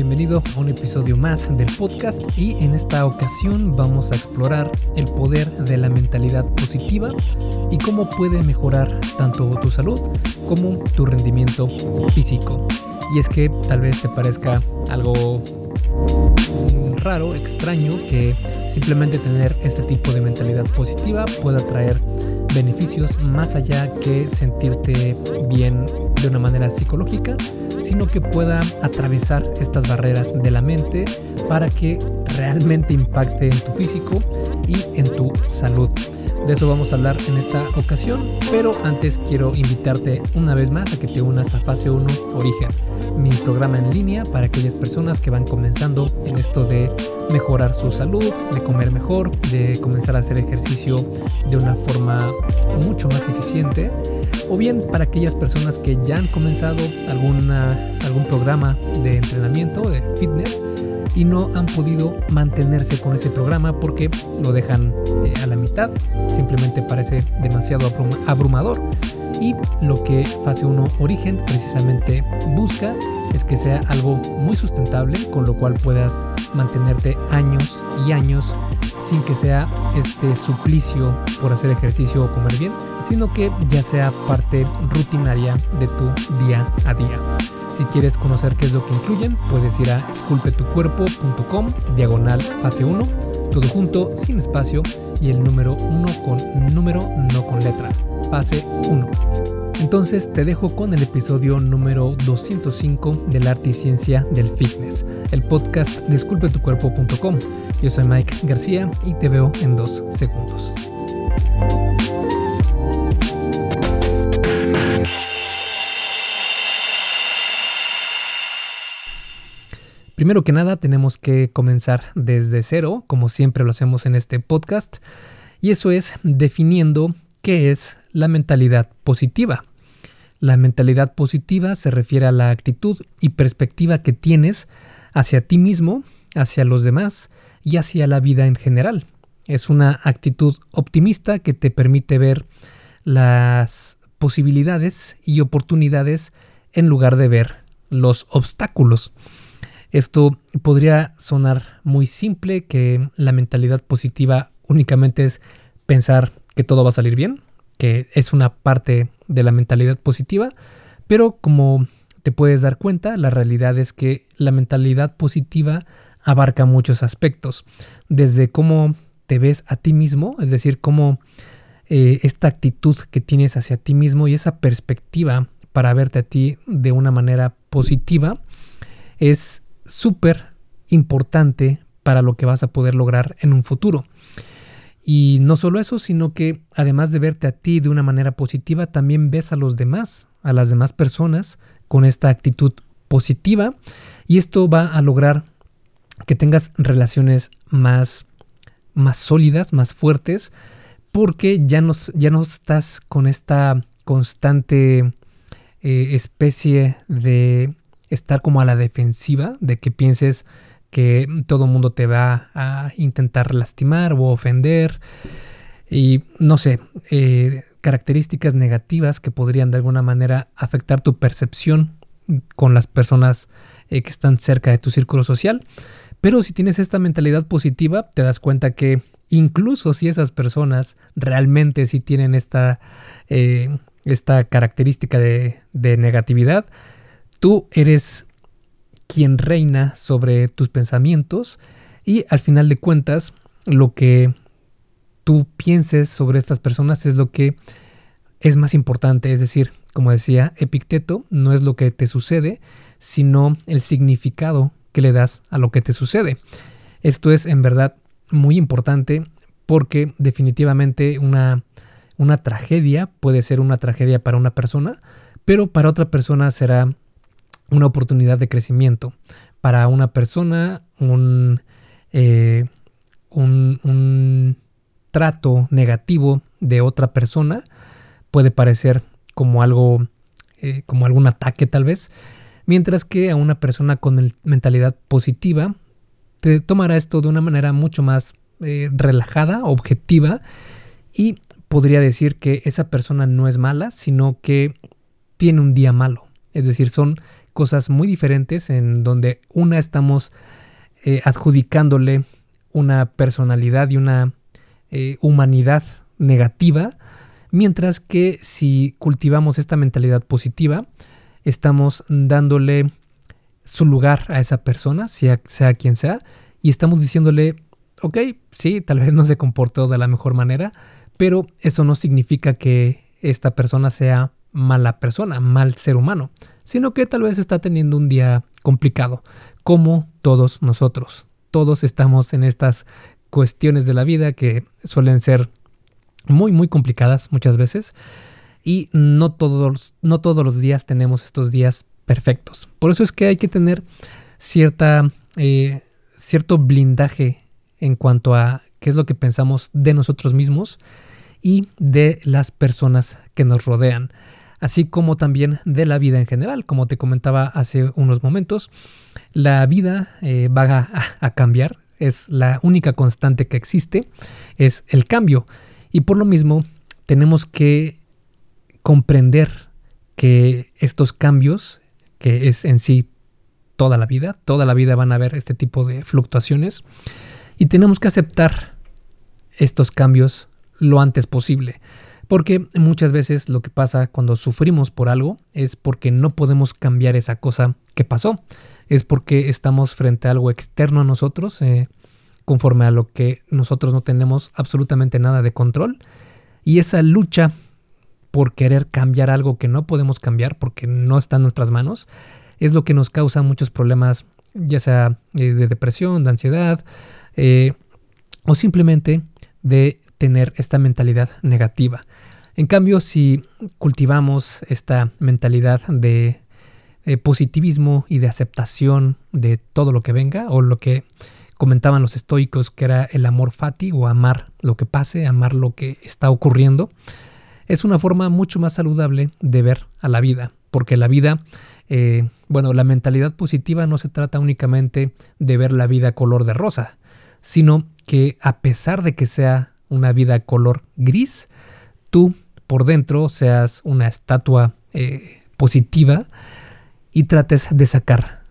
Bienvenido a un episodio más del podcast y en esta ocasión vamos a explorar el poder de la mentalidad positiva y cómo puede mejorar tanto tu salud como tu rendimiento físico. Y es que tal vez te parezca algo raro, extraño, que simplemente tener este tipo de mentalidad positiva pueda traer beneficios más allá que sentirte bien de una manera psicológica sino que pueda atravesar estas barreras de la mente para que realmente impacte en tu físico y en tu salud. De eso vamos a hablar en esta ocasión, pero antes quiero invitarte una vez más a que te unas a Fase 1 Origen, mi programa en línea para aquellas personas que van comenzando en esto de mejorar su salud, de comer mejor, de comenzar a hacer ejercicio de una forma mucho más eficiente o bien para aquellas personas que ya han comenzado alguna, algún programa de entrenamiento, de fitness, y no han podido mantenerse con ese programa porque lo dejan eh, a la mitad, simplemente parece demasiado abrumador. Y lo que Fase 1 Origen precisamente busca es que sea algo muy sustentable, con lo cual puedas mantenerte años y años sin que sea este suplicio por hacer ejercicio o comer bien, sino que ya sea parte rutinaria de tu día a día. Si quieres conocer qué es lo que incluyen, puedes ir a esculpetucuerpo.com, diagonal fase 1, todo junto, sin espacio y el número 1 con número, no con letra, fase 1. Entonces te dejo con el episodio número 205 del arte y ciencia del fitness, el podcast disculpetucuerpo.com. Yo soy Mike García y te veo en dos segundos. Primero que nada tenemos que comenzar desde cero, como siempre lo hacemos en este podcast, y eso es definiendo qué es la mentalidad positiva. La mentalidad positiva se refiere a la actitud y perspectiva que tienes hacia ti mismo, hacia los demás y hacia la vida en general. Es una actitud optimista que te permite ver las posibilidades y oportunidades en lugar de ver los obstáculos. Esto podría sonar muy simple, que la mentalidad positiva únicamente es pensar que todo va a salir bien, que es una parte de la mentalidad positiva, pero como te puedes dar cuenta, la realidad es que la mentalidad positiva abarca muchos aspectos, desde cómo te ves a ti mismo, es decir, cómo eh, esta actitud que tienes hacia ti mismo y esa perspectiva para verte a ti de una manera positiva es súper importante para lo que vas a poder lograr en un futuro. Y no solo eso, sino que además de verte a ti de una manera positiva, también ves a los demás, a las demás personas con esta actitud positiva y esto va a lograr que tengas relaciones más, más sólidas, más fuertes, porque ya no, ya no estás con esta constante eh, especie de estar como a la defensiva, de que pienses que todo el mundo te va a intentar lastimar o ofender y no sé, eh, características negativas que podrían de alguna manera afectar tu percepción con las personas eh, que están cerca de tu círculo social. Pero si tienes esta mentalidad positiva, te das cuenta que incluso si esas personas realmente sí tienen esta, eh, esta característica de, de negatividad, tú eres quien reina sobre tus pensamientos y al final de cuentas lo que tú pienses sobre estas personas es lo que es más importante, es decir, como decía Epicteto, no es lo que te sucede, sino el significado que le das a lo que te sucede. Esto es en verdad muy importante porque definitivamente una, una tragedia puede ser una tragedia para una persona, pero para otra persona será una oportunidad de crecimiento. Para una persona, eh, un, un, trato negativo de otra persona puede parecer como algo, eh, como algún ataque tal vez, mientras que a una persona con mentalidad positiva te tomará esto de una manera mucho más eh, relajada, objetiva, y podría decir que esa persona no es mala, sino que tiene un día malo Es decir, son cosas muy diferentes en donde una estamos eh, adjudicándole una personalidad y una eh, humanidad negativa, mientras que si cultivamos esta mentalidad positiva, estamos dándole su lugar a esa persona, sea, sea quien sea, y estamos diciéndole, ok, sí, tal vez no se comportó de la mejor manera, pero eso no significa que esta persona sea mala persona, mal ser humano, sino que tal vez está teniendo un día complicado, como todos nosotros. Todos estamos en estas cuestiones de la vida que suelen ser muy, muy complicadas muchas veces y no todos, no todos los días tenemos estos días perfectos. Por eso es que hay que tener cierta, eh, cierto blindaje en cuanto a qué es lo que pensamos de nosotros mismos y de las personas que nos rodean, así como también de la vida en general. Como te comentaba hace unos momentos, la vida eh, va a, cambiar, es la única constante que existe, es el cambio. Y por lo mismo tenemos que comprender que estos cambios, que es en sí toda la vida, toda la vida van a haber este tipo de fluctuaciones, y tenemos que aceptar estos cambios lo antes posible. Porque muchas veces lo que pasa cuando sufrimos por algo es porque no podemos cambiar esa cosa que pasó. Es porque estamos frente a algo externo a nosotros, eh, conforme a lo que nosotros no tenemos absolutamente nada de control. Y esa lucha por querer cambiar algo que no podemos cambiar porque no está en nuestras manos, es lo que nos causa muchos problemas, ya sea eh, de depresión, de ansiedad, eh, o simplemente de tener esta mentalidad negativa. En cambio, si cultivamos esta mentalidad de eh, positivismo y de aceptación de todo lo que venga, o lo que comentaban los estoicos, que era el amor fati, o amar lo que pase, amar lo que está ocurriendo, es una forma mucho más saludable de ver a la vida, porque la vida, eh, bueno, la mentalidad positiva no se trata únicamente de ver la vida color de rosa, sino que a pesar de que sea una vida color gris, tú por dentro seas una estatua eh, positiva y trates de sacar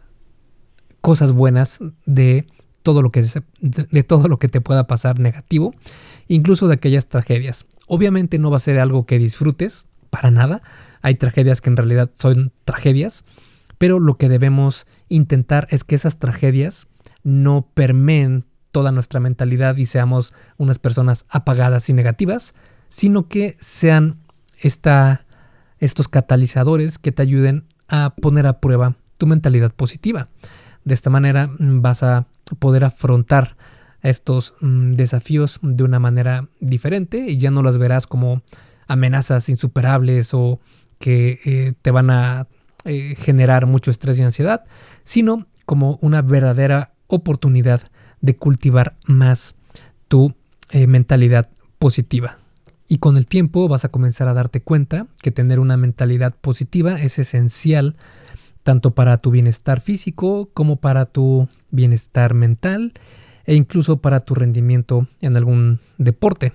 cosas buenas de todo lo que de, todo lo que te pueda pasar negativo, incluso de aquellas tragedias. Obviamente no va a ser algo que disfrutes para nada. Hay tragedias que en realidad son tragedias, pero lo que debemos intentar es que esas tragedias no permeen toda nuestra mentalidad y seamos unas personas apagadas y negativas, sino que sean esta, estos catalizadores que te ayuden a poner a prueba tu mentalidad positiva. De esta manera mm, vas a poder afrontar estos mm, desafíos de una manera diferente y ya no las verás como amenazas insuperables o que eh, te van a eh, generar mucho estrés y ansiedad, sino como una verdadera oportunidad de cultivar más tu eh, mentalidad positiva. Y con el tiempo vas a comenzar a darte cuenta que tener una mentalidad positiva es esencial tanto para tu bienestar físico como para tu bienestar mental e incluso para tu rendimiento en algún deporte.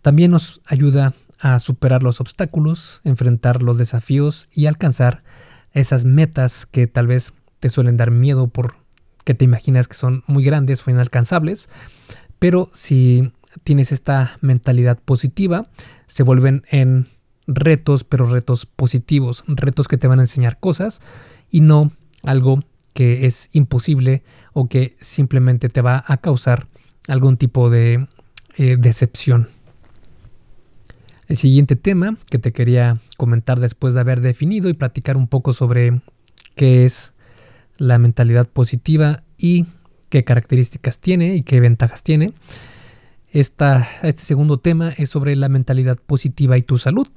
También nos ayuda a superar los obstáculos, enfrentar los desafíos y alcanzar esas metas que tal vez te suelen dar miedo por que te imaginas que son muy grandes o inalcanzables, pero si tienes esta mentalidad positiva, se vuelven en retos, pero retos positivos, retos que te van a enseñar cosas y no algo que es imposible o que simplemente te va a causar algún tipo de eh, decepción. El siguiente tema que te quería comentar después de haber definido y platicar un poco sobre qué es la mentalidad positiva y qué características tiene y qué ventajas tiene. Este segundo tema es sobre la mentalidad positiva y tu salud,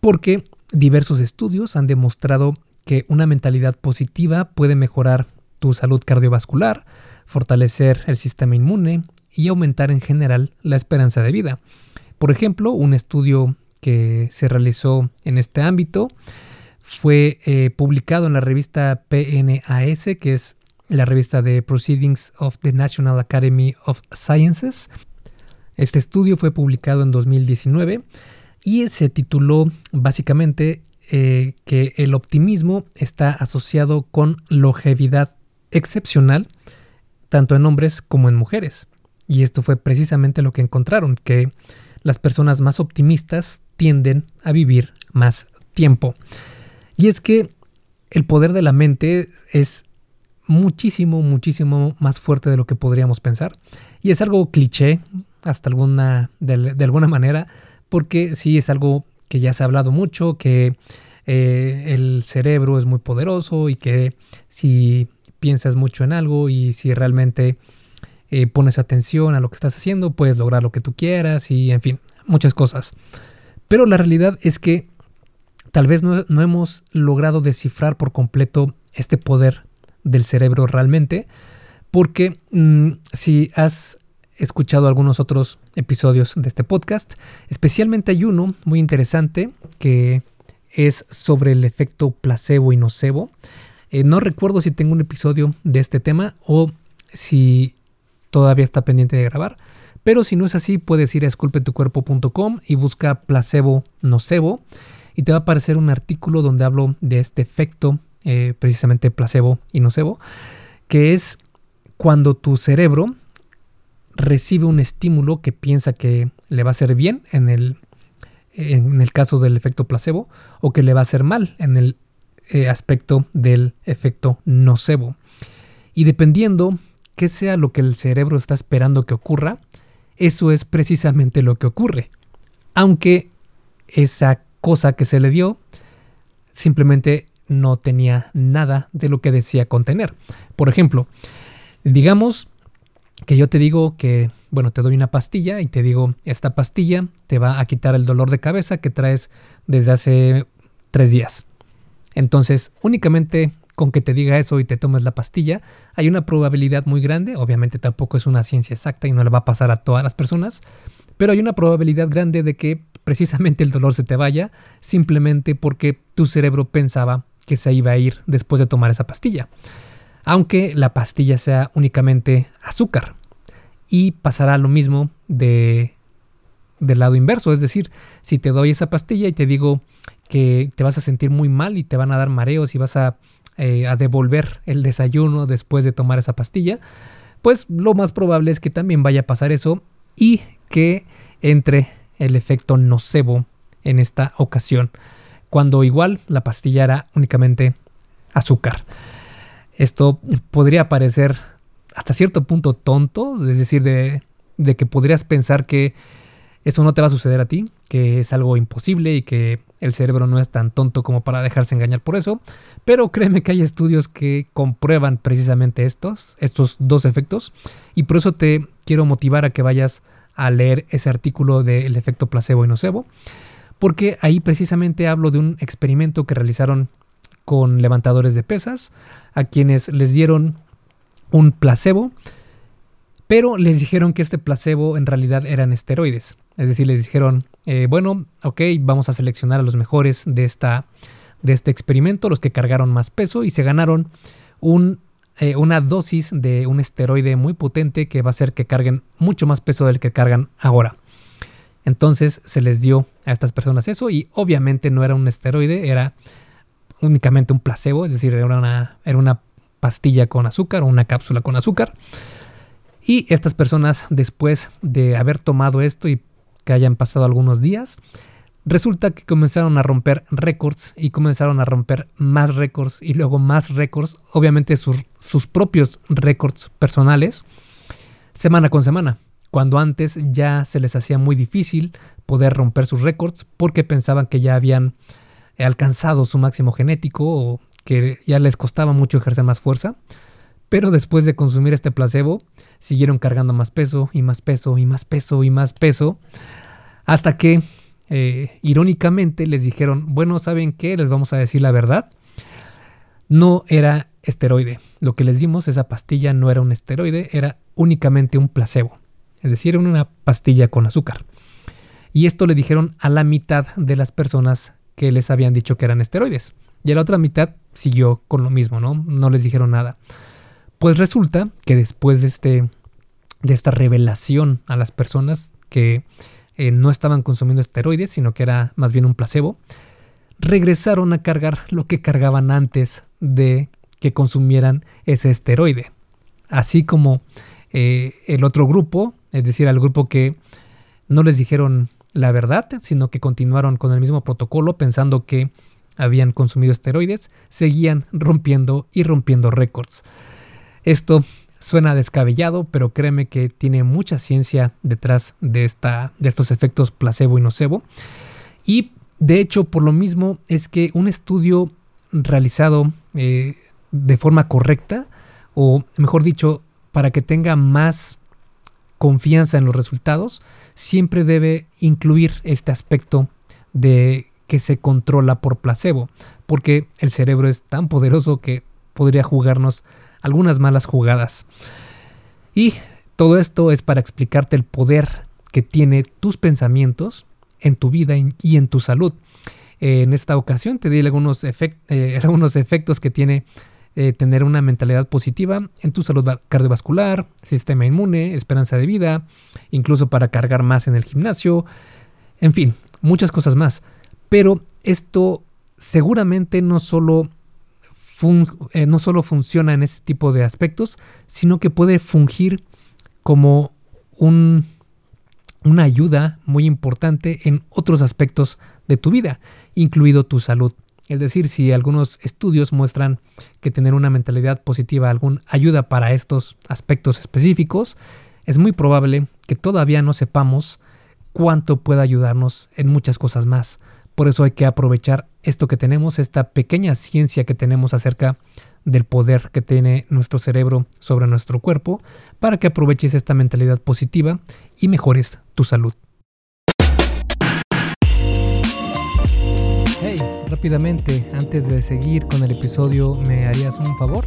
porque diversos estudios han demostrado que una mentalidad positiva puede mejorar tu salud cardiovascular, fortalecer el sistema inmune y aumentar en general la esperanza de vida. Por ejemplo, un estudio que se realizó en este ámbito fue eh, publicado en la revista PNAS, que es la revista de Proceedings of the National Academy of Sciences. Este estudio fue publicado en 2019 y se tituló básicamente eh, que el optimismo está asociado con longevidad excepcional, tanto en hombres como en mujeres. Y esto fue precisamente lo que encontraron, que las personas más optimistas tienden a vivir más tiempo. Y es que el poder de la mente es muchísimo, muchísimo más fuerte de lo que podríamos pensar. Y es algo cliché, hasta alguna, de, alguna manera, porque sí es algo que ya se ha hablado mucho, que eh, el cerebro es muy poderoso y que si piensas mucho en algo y si realmente eh, pones atención a lo que estás haciendo, puedes lograr lo que tú quieras y en fin, muchas cosas. Pero la realidad es que tal vez no, hemos logrado descifrar por completo este poder del cerebro realmente, porque mm, si has escuchado algunos otros episodios de este podcast, especialmente hay uno muy interesante que es sobre el efecto placebo y nocebo. Eh, no recuerdo si tengo un episodio de este tema o si todavía está pendiente de grabar, pero si no es así, puedes ir a esculpetucuerpo.com y busca placebo nocebo y te va a aparecer un artículo donde hablo de este efecto, eh, precisamente placebo y nocebo, que es cuando tu cerebro recibe un estímulo que piensa que le va a hacer bien en el, en el caso del efecto placebo o que le va a hacer mal en el eh, aspecto del efecto nocebo. Y dependiendo qué sea lo que el cerebro está esperando que ocurra, eso es precisamente lo que ocurre. Aunque esa cosa que se le dio simplemente no tenía nada de lo que decía contener. Por ejemplo, digamos que yo te digo que, bueno, te doy una pastilla y te digo, esta pastilla te va a quitar el dolor de cabeza que traes desde hace tres días. Entonces, únicamente con que te diga eso y te tomes la pastilla, hay una probabilidad muy grande, obviamente tampoco es una ciencia exacta y no le va a pasar a todas las personas, pero hay una probabilidad grande de que precisamente el dolor se te vaya simplemente porque tu cerebro pensaba que se iba a ir después de tomar esa pastilla. Aunque la pastilla sea únicamente azúcar. Y pasará lo mismo de del lado inverso, es decir, si te doy esa pastilla y te digo que te vas a sentir muy mal y te van a dar mareos y vas a eh, a devolver el desayuno después de tomar esa pastilla, pues lo más probable es que también vaya a pasar eso y que entre el efecto nocebo en esta ocasión, cuando igual la pastilla era únicamente azúcar. Esto podría parecer hasta cierto punto tonto, es decir, de, de que podrías pensar que eso no te va a suceder a ti, que es algo imposible y que el cerebro no es tan tonto como para dejarse engañar por eso, pero créeme que hay estudios que comprueban precisamente estos, estos dos efectos, y por eso te quiero motivar a que vayas a leer ese artículo del efecto placebo y nocebo, porque ahí precisamente hablo de un experimento que realizaron con levantadores de pesas, a quienes les dieron un placebo, pero les dijeron que este placebo en realidad eran esteroides. Es decir, les dijeron, eh, bueno, ok, vamos a seleccionar a los mejores de, esta, de este experimento, los que cargaron más peso y se ganaron eh, una dosis de un esteroide muy potente que va a hacer que carguen mucho más peso del que cargan ahora. Entonces se les dio a estas personas eso y obviamente no era un esteroide, era únicamente un placebo, es decir, era una, era una pastilla con azúcar o una cápsula con azúcar. Y estas personas, después de haber tomado esto y que hayan pasado algunos días, resulta que comenzaron a romper récords y comenzaron a romper más récords y luego más récords, obviamente sus, sus propios récords personales, semana con semana, cuando antes ya se les hacía muy difícil poder romper sus récords porque pensaban que ya habían alcanzado su máximo genético o que ya les costaba mucho ejercer más fuerza. Pero después de consumir este placebo, siguieron cargando más peso y más peso y más peso y más peso, hasta que, eh, irónicamente, les dijeron, bueno, ¿saben qué? Les vamos a decir la verdad. No era esteroide. Lo que les dimos, esa pastilla no era un esteroide, era únicamente un placebo. Es decir, una pastilla con azúcar. Y esto le dijeron a la mitad de las personas que les habían dicho que eran esteroides. Y a la otra mitad siguió con lo mismo, ¿no? No les dijeron nada. Pues resulta que después de, este, de esta revelación a las personas que eh, no estaban consumiendo esteroides, sino que era más bien un placebo, regresaron a cargar lo que cargaban antes de que consumieran ese esteroide. Así como eh, el otro grupo, es decir, al grupo que no les dijeron la verdad, sino que continuaron con el mismo protocolo pensando que habían consumido esteroides, seguían rompiendo y rompiendo récords. Esto suena descabellado, pero créeme que tiene mucha ciencia detrás de, esta, de estos efectos placebo y nocebo. Y de hecho, por lo mismo es que un estudio realizado eh, de forma correcta, o mejor dicho, para que tenga más confianza en los resultados, siempre debe incluir este aspecto de que se controla por placebo, porque el cerebro es tan poderoso que podría jugarnos algunas malas jugadas. Y todo esto es para explicarte el poder que tiene tus pensamientos en tu vida y en tu salud. en esta ocasión te di algunos, eh, efectos que tiene eh, tener una mentalidad positiva en tu salud cardiovascular, sistema inmune, esperanza de vida, incluso para cargar más en el gimnasio, en fin, muchas cosas más. Pero esto seguramente no solo, eh, no solo funciona en ese tipo de aspectos, sino que puede fungir como un, una ayuda muy importante en otros aspectos de tu vida, incluido tu salud. Es decir, si algunos estudios muestran que tener una mentalidad positiva algún ayuda para estos aspectos específicos, es muy probable que todavía no sepamos cuánto puede ayudarnos en muchas cosas más. Por eso hay que aprovechar esto que tenemos, esta pequeña ciencia que tenemos acerca del poder que tiene nuestro cerebro sobre nuestro cuerpo, para que aproveches esta mentalidad positiva y mejores tu salud. Hey, rápidamente, antes de seguir con el episodio, ¿me harías un favor?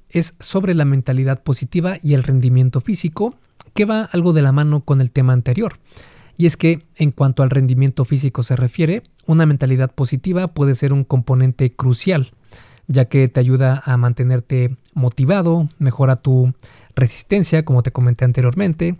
es sobre la mentalidad positiva y el rendimiento físico, que va algo de la mano con el tema anterior. Y es que en cuanto al rendimiento físico se refiere, una mentalidad positiva puede ser un componente crucial, ya que te ayuda a mantenerte motivado, mejora tu resistencia, como te comenté anteriormente,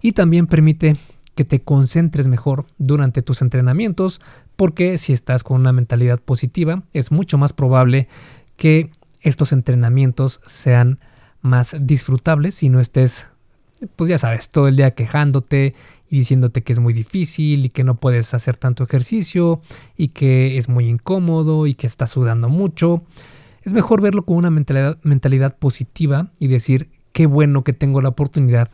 y también permite que te concentres mejor durante tus entrenamientos, porque si estás con una mentalidad positiva, es mucho más probable que estos entrenamientos sean más disfrutables y no estés, pues ya sabes, todo el día quejándote y diciéndote que es muy difícil y que no puedes hacer tanto ejercicio y que es muy incómodo y que estás sudando mucho. Es mejor verlo con una mentalidad, mentalidad positiva y decir, qué bueno que tengo la oportunidad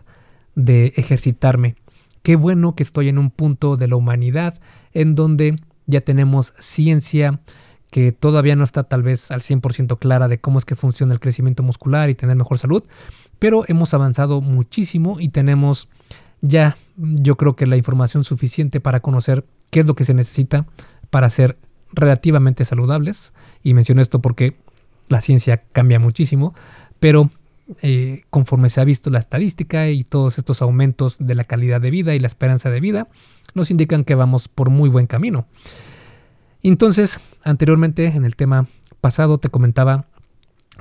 de ejercitarme. Qué bueno que estoy en un punto de la humanidad en donde ya tenemos ciencia, que todavía no está tal vez al 100% clara de cómo es que funciona el crecimiento muscular y tener mejor salud, pero hemos avanzado muchísimo y tenemos ya yo creo que la información suficiente para conocer qué es lo que se necesita para ser relativamente saludables. Y menciono esto porque la ciencia cambia muchísimo, pero eh, conforme se ha visto la estadística y todos estos aumentos de la calidad de vida y la esperanza de vida, nos indican que vamos por muy buen camino. Entonces, anteriormente en el tema pasado te comentaba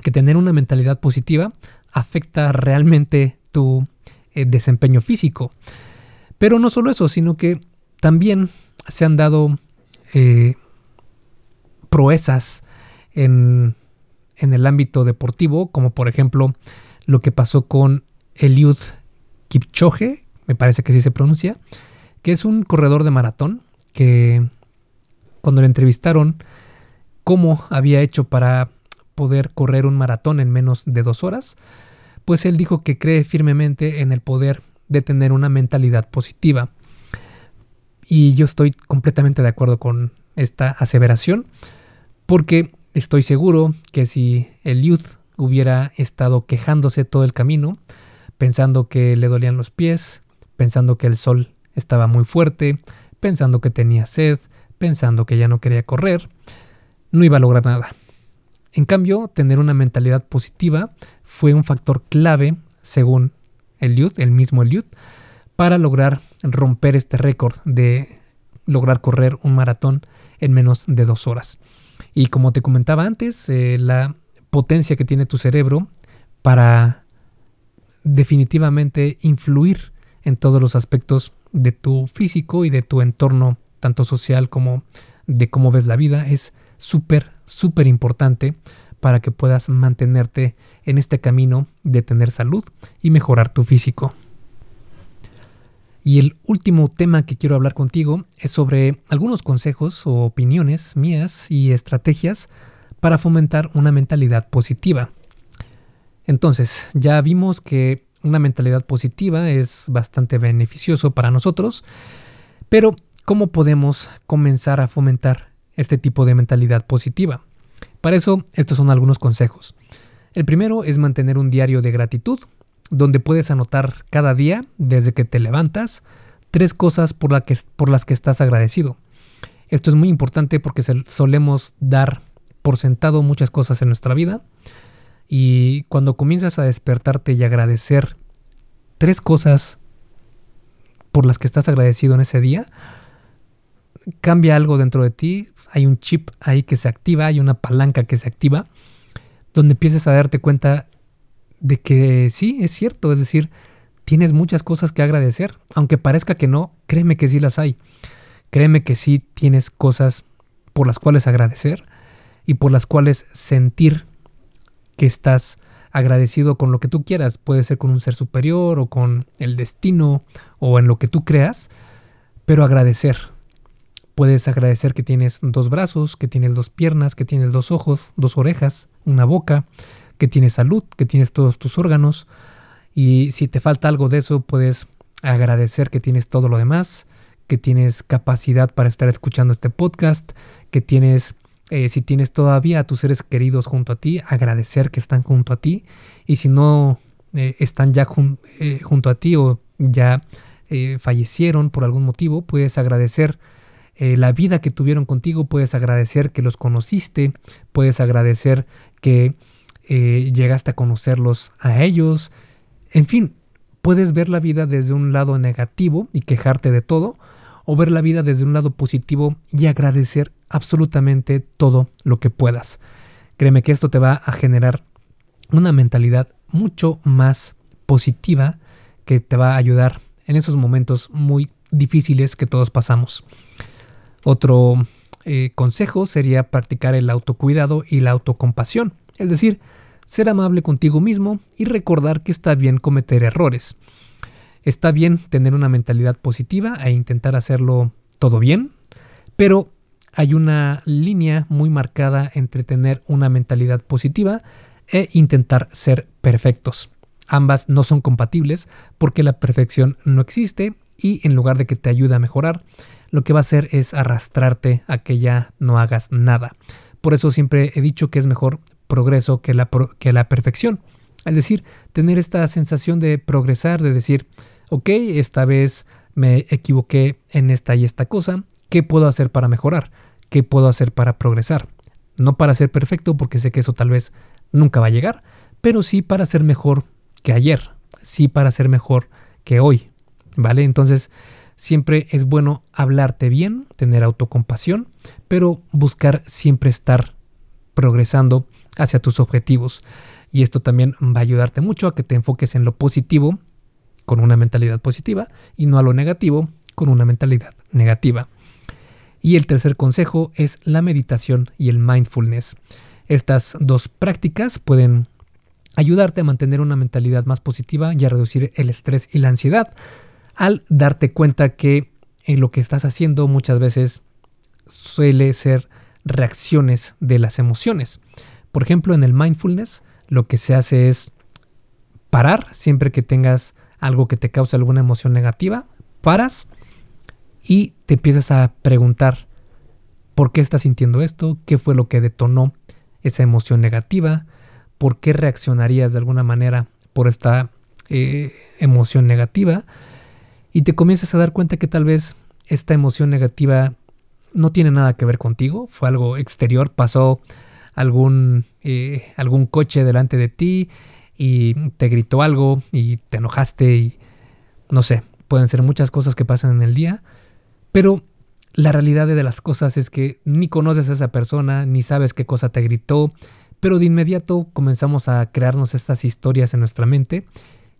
que tener una mentalidad positiva afecta realmente tu eh, desempeño físico. Pero no solo eso, sino que también se han dado eh, proezas en, en, el ámbito deportivo, como por ejemplo lo que pasó con Eliud Kipchoge, me parece que así se pronuncia, que es un corredor de maratón que cuando le entrevistaron cómo había hecho para poder correr un maratón en menos de dos horas, pues él dijo que cree firmemente en el poder de tener una mentalidad positiva. Y yo estoy completamente de acuerdo con esta aseveración porque estoy seguro que si el youth hubiera estado quejándose todo el camino, pensando que le dolían los pies, pensando que el sol estaba muy fuerte, pensando que tenía sed, pensando que ya no quería correr, no iba a lograr nada. En cambio, tener una mentalidad positiva fue un factor clave, según Eliud, el mismo Eliud, para lograr romper este récord de lograr correr un maratón en menos de dos horas. Y como te comentaba antes, eh, la potencia que tiene tu cerebro para definitivamente influir en todos los aspectos de tu físico y de tu entorno, tanto social como de cómo ves la vida, es súper, súper importante para que puedas mantenerte en este camino de tener salud y mejorar tu físico. Y el último tema que quiero hablar contigo es sobre algunos consejos o opiniones mías y estrategias para fomentar una mentalidad positiva. Entonces, ya vimos que una mentalidad positiva es bastante beneficioso para nosotros, pero ¿cómo podemos comenzar a fomentar este tipo de mentalidad positiva? Para eso, estos son algunos consejos. El primero es mantener un diario de gratitud, donde puedes anotar cada día, desde que te levantas, tres cosas por, las que estás agradecido. Esto es muy importante porque solemos dar por sentado muchas cosas en nuestra vida y cuando comienzas a despertarte y agradecer tres cosas por las que estás agradecido en ese día, cambia algo dentro de ti, hay un chip ahí que se activa, hay una palanca que se activa, donde empiezas a darte cuenta de que sí, es cierto, es decir, tienes muchas cosas que agradecer, aunque parezca que no, créeme que sí las hay. Créeme que sí tienes cosas por las cuales agradecer y por las cuales sentir que estás agradecido con lo que tú quieras. Puede ser con un ser superior o con el destino o en lo que tú creas, pero agradecer. Puedes agradecer que tienes dos brazos, que tienes dos piernas, que tienes dos ojos, dos orejas, una boca, que tienes salud, que tienes todos tus órganos. Y si te falta algo de eso, puedes agradecer que tienes todo lo demás, que tienes capacidad para estar escuchando este podcast, que tienes eh, si tienes todavía a tus seres queridos junto a ti, agradecer que están junto a ti. Y si no eh, están ya eh, junto a ti o ya fallecieron por algún motivo, puedes agradecer la vida que tuvieron contigo, puedes agradecer que los conociste, puedes agradecer que llegaste a conocerlos a ellos. En fin, puedes ver la vida desde un lado negativo y quejarte de todo, o ver la vida desde un lado positivo y agradecer absolutamente todo lo que puedas. Créeme que esto te va a generar una mentalidad mucho más positiva que te va a ayudar en esos momentos muy difíciles que todos pasamos. Otro eh, consejo sería practicar el autocuidado y la autocompasión, es decir, ser amable contigo mismo y recordar que está bien cometer errores. Está bien tener una mentalidad positiva e intentar hacerlo todo bien, pero hay una línea muy marcada entre tener una mentalidad positiva e intentar ser perfectos. Ambas no son compatibles porque la perfección no existe y en lugar de que te ayude a mejorar, lo que va a hacer es arrastrarte a que ya no hagas nada. Por eso siempre he dicho que es mejor progreso que la, que la perfección. Es decir, tener esta sensación de progresar, de decir, ok, esta vez me equivoqué en esta y esta cosa, ¿qué puedo hacer para mejorar? qué puedo hacer para progresar. No para ser perfecto, porque sé que eso tal vez nunca va a llegar, pero sí para ser mejor que ayer, sí para ser mejor que hoy, ¿vale? Entonces, siempre es bueno hablarte bien, tener autocompasión, pero buscar siempre estar progresando hacia tus objetivos. Y esto también va a ayudarte mucho a que te enfoques en lo positivo con una mentalidad positiva y no a lo negativo con una mentalidad negativa. Y el tercer consejo es la meditación y el mindfulness. Estas dos prácticas pueden ayudarte a mantener una mentalidad más positiva y a reducir el estrés y la ansiedad al darte cuenta que en lo que estás haciendo muchas veces suele ser reacciones de las emociones. Por ejemplo, en el mindfulness lo que se hace es parar siempre que tengas algo que te causa alguna emoción negativa, paras y te empiezas a preguntar por qué estás sintiendo esto, qué fue lo que detonó esa emoción negativa, por qué reaccionarías de alguna manera por esta eh, emoción negativa y te comienzas a dar cuenta que tal vez esta emoción negativa no tiene nada que ver contigo, fue algo exterior, pasó algún, eh, algún coche delante de ti y te gritó algo y te enojaste y no sé, pueden ser muchas cosas que pasan en el día, pero la realidad de las cosas es que ni conoces a esa persona, ni sabes qué cosa te gritó, pero de inmediato comenzamos a crearnos estas historias en nuestra mente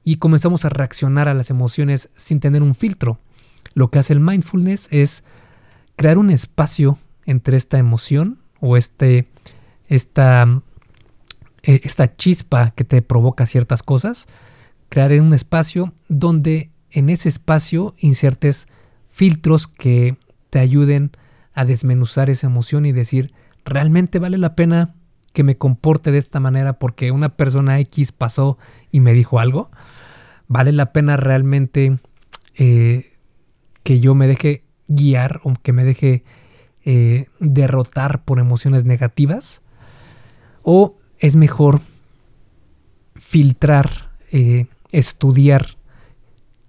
y comenzamos a reaccionar a las emociones sin tener un filtro. Lo que hace el mindfulness es crear un espacio entre esta emoción o este, esta, eh, esta chispa que te provoca ciertas cosas, crear un espacio donde en ese espacio insertes filtros que te ayuden a desmenuzar esa emoción y decir, ¿realmente vale la pena que me comporte de esta manera porque una persona X pasó y me dijo algo? ¿Vale la pena realmente eh, que yo me deje guiar o que me deje eh, derrotar por emociones negativas? ¿O es mejor filtrar, eh, estudiar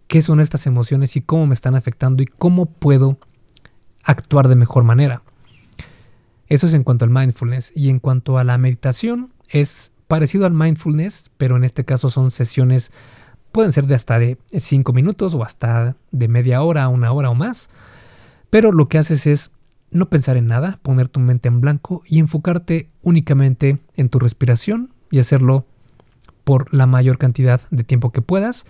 qué son estas emociones y cómo me están afectando y cómo puedo actuar de mejor manera? Eso es en cuanto al mindfulness. Y en cuanto a la meditación, es parecido al mindfulness, pero en este caso son sesiones, pueden ser de hasta de 5 minutos o hasta de media hora, una hora o más. Pero lo que haces es no pensar en nada, poner tu mente en blanco y enfocarte únicamente en tu respiración y hacerlo por la mayor cantidad de tiempo que puedas,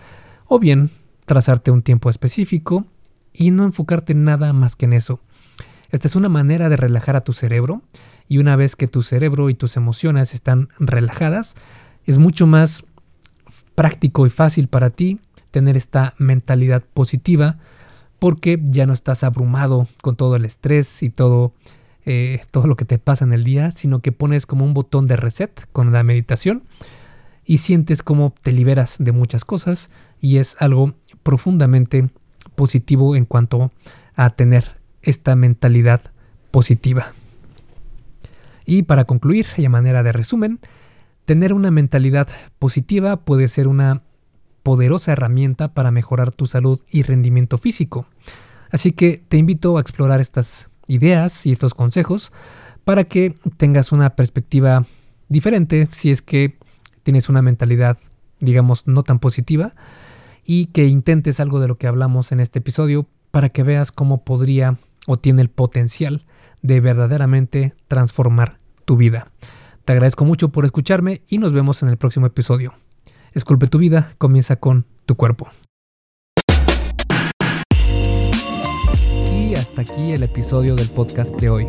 o bien trazarte un tiempo específico y no enfocarte en nada más que en eso. Esta es una manera de relajar a tu cerebro y una vez que tu cerebro y tus emociones están relajadas, es mucho más práctico y fácil para ti tener esta mentalidad positiva porque ya no estás abrumado con todo el estrés y todo, eh, todo lo que te pasa en el día, sino que pones como un botón de reset con la meditación y sientes como te liberas de muchas cosas y es algo profundamente positivo en cuanto a tener esta mentalidad positiva. Y para concluir, y a manera de resumen, tener una mentalidad positiva puede ser una poderosa herramienta para mejorar tu salud y rendimiento físico. Así que te invito a explorar estas ideas y estos consejos para que tengas una perspectiva diferente si es que tienes una mentalidad, digamos, no tan positiva y que intentes algo de lo que hablamos en este episodio para que veas cómo podría o tiene el potencial de verdaderamente transformar tu vida. Te agradezco mucho por escucharme y nos vemos en el próximo episodio. Esculpe tu vida, comienza con tu cuerpo. Y hasta aquí el episodio del podcast de hoy.